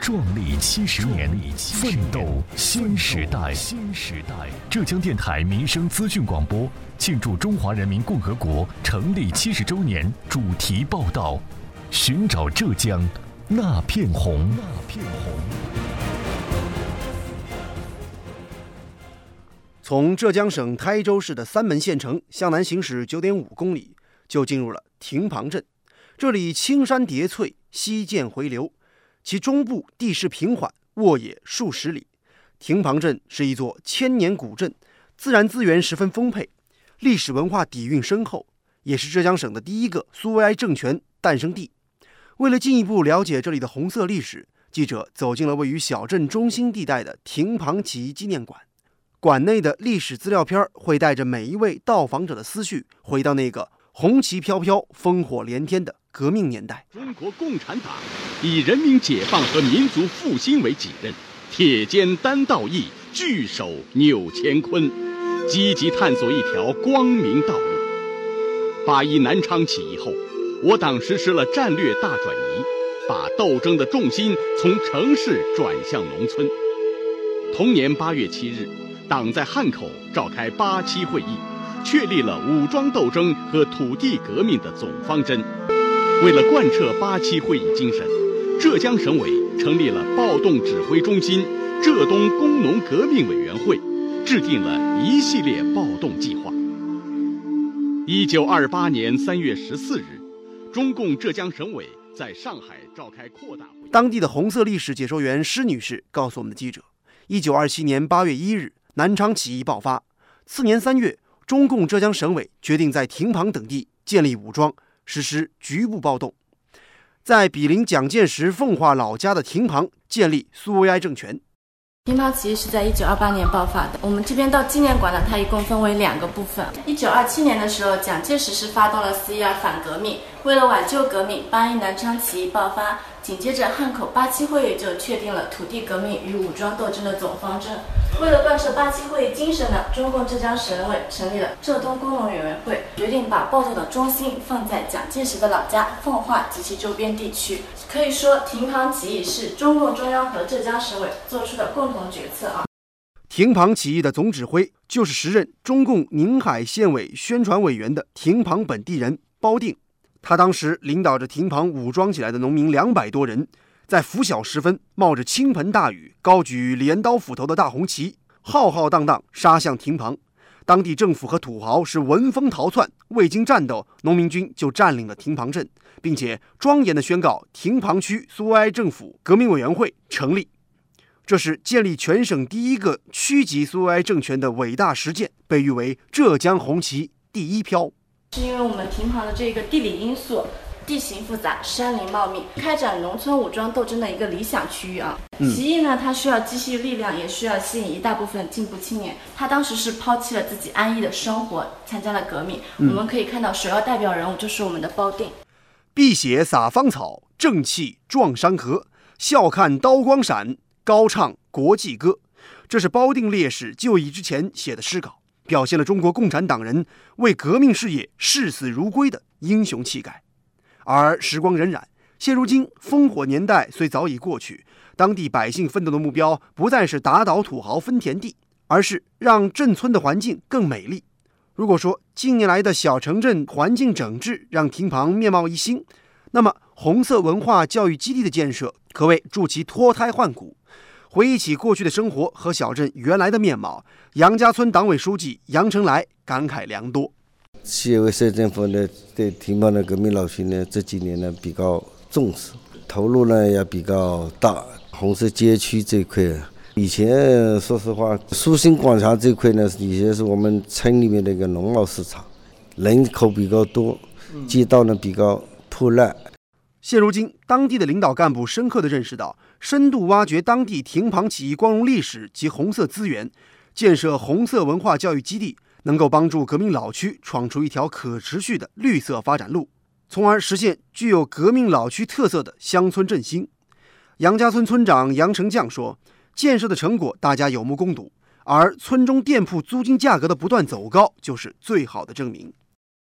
壮丽七十年，奋斗新时代。新时代，浙江电台民生资讯广播庆祝中华人民共和国成立七十周年主题报道：寻找浙江那片红。那片红。从浙江省台州市的三门县城向南行驶九点五公里，就进入了亭旁镇。这里青山叠翠，溪涧回流。其中部地势平缓，沃野数十里。亭旁镇是一座千年古镇，自然资源十分丰沛，历史文化底蕴深厚，也是浙江省的第一个苏维埃政权诞生地。为了进一步了解这里的红色历史，记者走进了位于小镇中心地带的亭旁起义纪念馆。馆内的历史资料片会带着每一位到访者的思绪，回到那个红旗飘飘、烽火连天的。革命年代，中国共产党以人民解放和民族复兴为己任，铁肩担道义，聚首扭乾坤，积极探索一条光明道路。八一南昌起义后，我党实施了战略大转移，把斗争的重心从城市转向农村。同年八月七日，党在汉口召开八七会议，确立了武装斗争和土地革命的总方针。为了贯彻八七会议精神，浙江省委成立了暴动指挥中心——浙东工农革命委员会，制定了一系列暴动计划。一九二八年三月十四日，中共浙江省委在上海召开扩大会。当地的红色历史解说员施女士告诉我们的记者：，一九二七年八月一日，南昌起义爆发。次年三月，中共浙江省委决定在亭旁等地建立武装。实施局部暴动，在毗邻蒋介石奉化老家的亭旁建立苏维埃政权。亭旁起义是在一九二八年爆发的。我们这边到纪念馆呢，它一共分为两个部分。一九二七年的时候，蒋介石是发动了四一二反革命，为了挽救革命，八一南昌起义爆发。紧接着，汉口八七会议就确定了土地革命与武装斗争的总方针。为了贯彻八七会议精神呢，中共浙江省委成立了浙东工农委员会，决定把暴动的中心放在蒋介石的老家奉化及其周边地区。可以说，亭旁起义是中共中央和浙江省委做出的共同决策啊。亭旁起义的总指挥就是时任中共宁海县委宣传委员的亭旁本地人包定。他当时领导着亭旁武装起来的农民两百多人，在拂晓时分，冒着倾盆大雨，高举镰刀斧头的大红旗，浩浩荡荡杀向亭旁。当地政府和土豪是闻风逃窜，未经战斗，农民军就占领了亭旁镇，并且庄严地宣告亭旁区苏维埃政府革命委员会成立。这是建立全省第一个区级苏维埃政权的伟大实践，被誉为“浙江红旗第一飘”。是因为我们亭旁的这个地理因素，地形复杂，山林茂密，开展农村武装斗争的一个理想区域啊。起义呢，它需要积蓄力量，也需要吸引一大部分进步青年。他当时是抛弃了自己安逸的生活，参加了革命。我们可以看到，首要代表人物就是我们的包定。碧血洒芳草，正气壮山河。笑看刀光闪，高唱国际歌。这是包定烈士就义之前写的诗稿。表现了中国共产党人为革命事业视死如归的英雄气概。而时光荏苒，现如今烽火年代虽早已过去，当地百姓奋斗的目标不再是打倒土豪分田地，而是让镇村的环境更美丽。如果说近年来的小城镇环境整治让亭旁面貌一新，那么红色文化教育基地的建设可谓助其脱胎换骨。回忆起过去的生活和小镇原来的面貌，杨家村党委书记杨成来感慨良多。县委市政府呢，对亭旁的革命老区呢，这几年呢比较重视，投入呢也比较大。红色街区这一块，以前说实话，苏新广场这块呢，以前是我们村里面的一个农贸市场，人口比较多，街道呢比较破烂。现如今，当地的领导干部深刻地认识到。深度挖掘当地亭旁起义光荣历史及红色资源，建设红色文化教育基地，能够帮助革命老区闯出一条可持续的绿色发展路，从而实现具有革命老区特色的乡村振兴。杨家村村长杨成将说：“建设的成果大家有目共睹，而村中店铺租金价格的不断走高就是最好的证明。”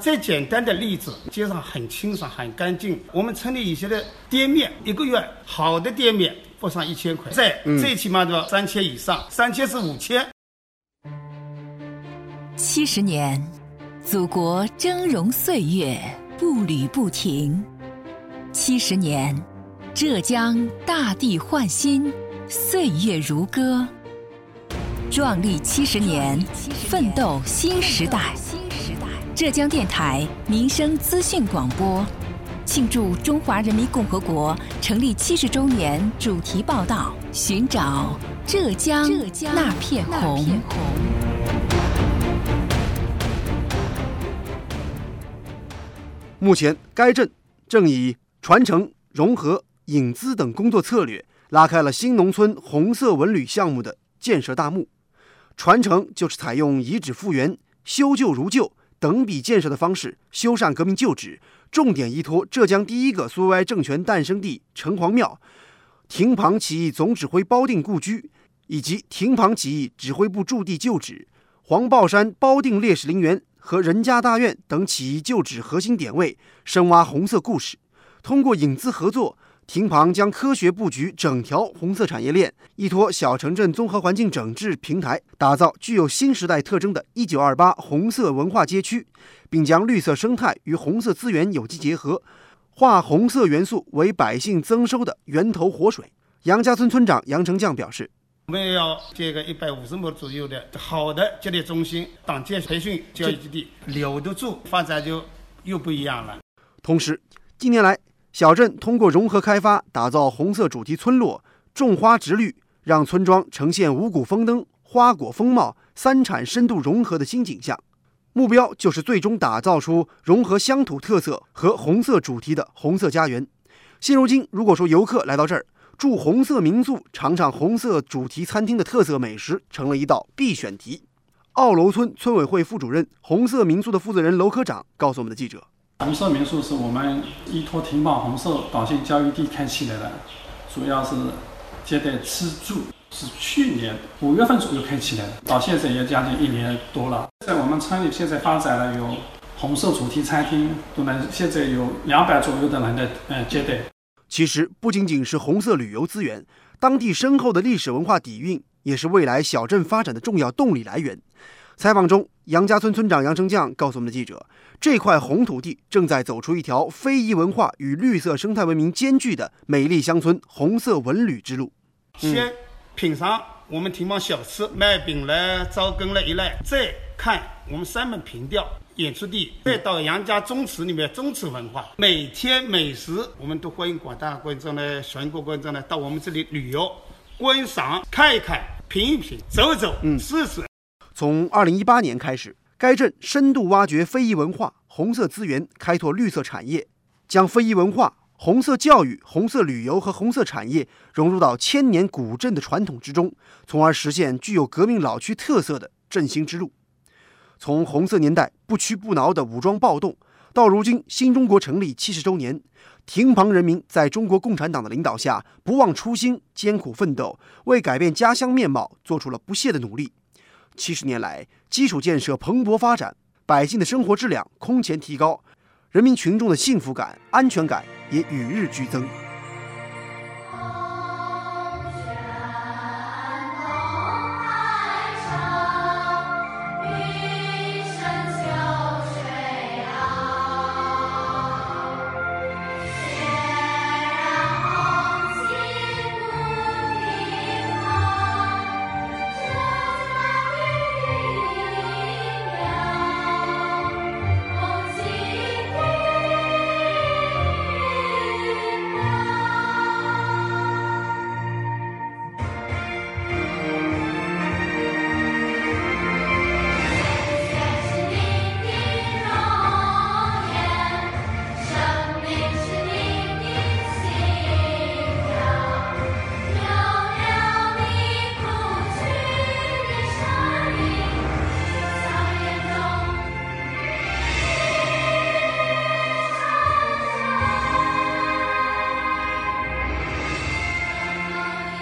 最简单的例子，街上很清爽、很干净。我们村里以前的店面，一个月好的店面不上一千块，在最起码都要三千以上，三千是五千。七十年，祖国峥嵘岁月步履不停；七十年，浙江大地焕新，岁月如歌。壮丽七十年，奋斗新时代。浙江电台民生资讯广播，庆祝中华人民共和国成立七十周年主题报道：寻找浙江那片红。目前，该镇正以传承、融合、引资等工作策略，拉开了新农村红色文旅项目的建设大幕。传承就是采用遗址复原、修旧如旧、等比建设的方式修缮革命旧址，重点依托浙江第一个苏维埃政权诞生地城隍庙、亭旁起义总指挥包定故居，以及亭旁起义指挥部驻地旧址、黄豹山包定烈士陵园。和任家大院等起义旧址核心点位，深挖红色故事。通过引资合作，亭旁将科学布局整条红色产业链，依托小城镇综合环境整治平台，打造具有新时代特征的1928红色文化街区，并将绿色生态与红色资源有机结合，化红色元素为百姓增收的源头活水。杨家村村长杨成将表示。我们要建个一百五十亩左右的好的接待中心、党建培训教育基地，留得住，发展就又不一样了。同时，近年来小镇通过融合开发，打造红色主题村落，种花植绿，让村庄呈现五谷丰登、花果丰茂、三产深度融合的新景象。目标就是最终打造出融合乡土特色和红色主题的红色家园。现如今，如果说游客来到这儿，住红色民宿，尝尝红色主题餐厅的特色美食，成了一道必选题。奥楼村村委会副主任、红色民宿的负责人楼科长告诉我们的记者：“红色民宿是我们依托停泊红色导线教育地开起来的，主要是接待吃住，是去年五月份左右开起来的，到现在也将近一年多了。在我们村里，现在发展了有红色主题餐厅，都能现在有两百左右的人的嗯接待。”其实不仅仅是红色旅游资源，当地深厚的历史文化底蕴也是未来小镇发展的重要动力来源。采访中，杨家村村长杨成将告诉我们的记者，这块红土地正在走出一条非遗文化与绿色生态文明兼具的美丽乡村红色文旅之路。先品尝我们亭旁小吃，卖饼了、糟羹了一类，再看我们三门凭吊。演出地，再到杨家宗祠里面，宗祠文化，每天美食，我们都欢迎广大观众呢，全国观众呢，到我们这里旅游、观赏、看一看、品一品、走走、试试。从二零一八年开始，该镇深度挖掘非遗文化、红色资源，开拓绿色产业，将非遗文化、红色教育、红色旅游和红色产业融入到千年古镇的传统之中，从而实现具有革命老区特色的振兴之路。从红色年代不屈不挠的武装暴动，到如今新中国成立七十周年，亭旁人民在中国共产党的领导下不忘初心、艰苦奋斗，为改变家乡面貌做出了不懈的努力。七十年来，基础建设蓬勃发展，百姓的生活质量空前提高，人民群众的幸福感、安全感也与日俱增。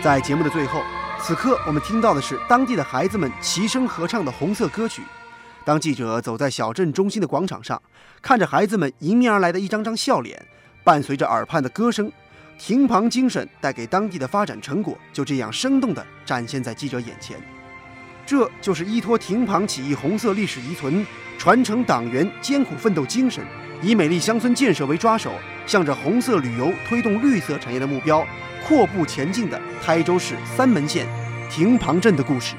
在节目的最后，此刻我们听到的是当地的孩子们齐声合唱的红色歌曲。当记者走在小镇中心的广场上，看着孩子们迎面而来的一张张笑脸，伴随着耳畔的歌声，亭旁精神带给当地的发展成果，就这样生动地展现在记者眼前。这就是依托亭旁起义红色历史遗存，传承党员艰苦奋斗精神，以美丽乡村建设为抓手，向着红色旅游推动绿色产业的目标。阔步前进的台州市三门县亭旁镇的故事。